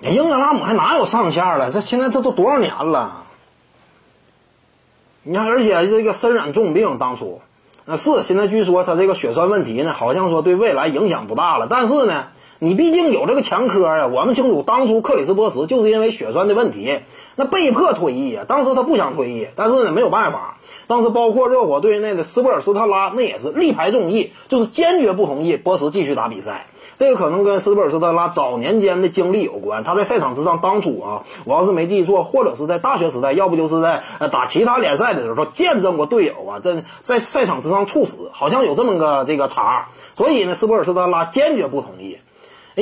英格拉姆还哪有上限了？这现在这都多少年了？你看，而且这个身染重病，当初那是现在据说他这个血栓问题呢，好像说对未来影响不大了。但是呢，你毕竟有这个前科呀。我们清楚，当初克里斯波什就是因为血栓的问题，那被迫退役啊。当时他不想退役，但是呢没有办法。当时包括热火队内的斯波尔斯特拉，那也是力排众议，就是坚决不同意波什继续打比赛。这个可能跟斯波尔斯特拉早年间的经历有关。他在赛场之上，当初啊，我要是没记错，或者是在大学时代，要不就是在呃打其他联赛的时候，见证过队友啊在在赛场之上猝死，好像有这么个这个茬。所以呢，斯波尔斯特拉坚决不同意。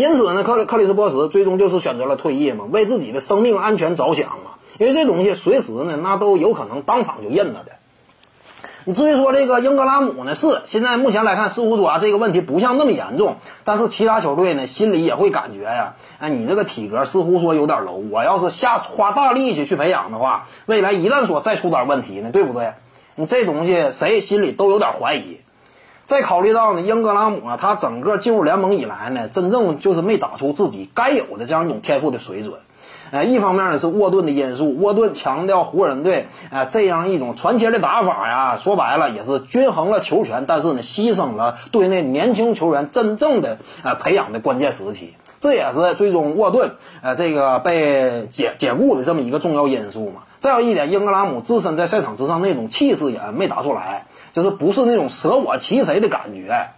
因此呢，克里克里斯波什最终就是选择了退役嘛，为自己的生命安全着想嘛。因为这东西随时呢，那都有可能当场就认他的。你至于说这个英格拉姆呢，是现在目前来看，似乎说啊这个问题不像那么严重，但是其他球队呢心里也会感觉呀，哎，你这个体格似乎说有点 low，我要是下花大力气去培养的话，未来一旦说再出点问题呢，对不对？你这东西谁心里都有点怀疑。再考虑到呢，英格拉姆啊，他整个进入联盟以来呢，真正就是没打出自己该有的这样一种天赋的水准。呃，一方面呢是沃顿的因素，沃顿强调湖人队呃这样一种传奇的打法呀，说白了也是均衡了球权，但是呢牺牲了队内年轻球员真正的呃培养的关键时期，这也是最终沃顿呃这个被解解雇的这么一个重要因素嘛。再有一点，英格拉姆自身在赛场之上那种气势也没打出来，就是不是那种舍我其谁的感觉。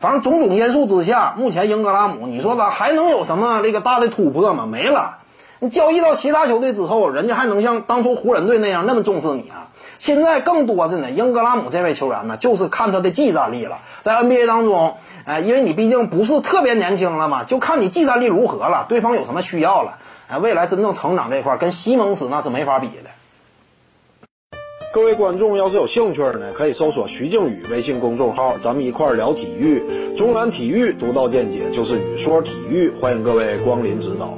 反正种种因素之下，目前英格拉姆，你说他还能有什么这个大的突破吗？没了。你交易到其他球队之后，人家还能像当初湖人队那样那么重视你啊？现在更多的呢，英格拉姆这位球员呢，就是看他的技战力了。在 NBA 当中，哎，因为你毕竟不是特别年轻了嘛，就看你技战力如何了，对方有什么需要了。哎，未来真正成长这块，跟西蒙斯那是没法比的。各位观众要是有兴趣呢，可以搜索徐静宇微信公众号，咱们一块聊体育。中南体育独到见解就是语说体育，欢迎各位光临指导。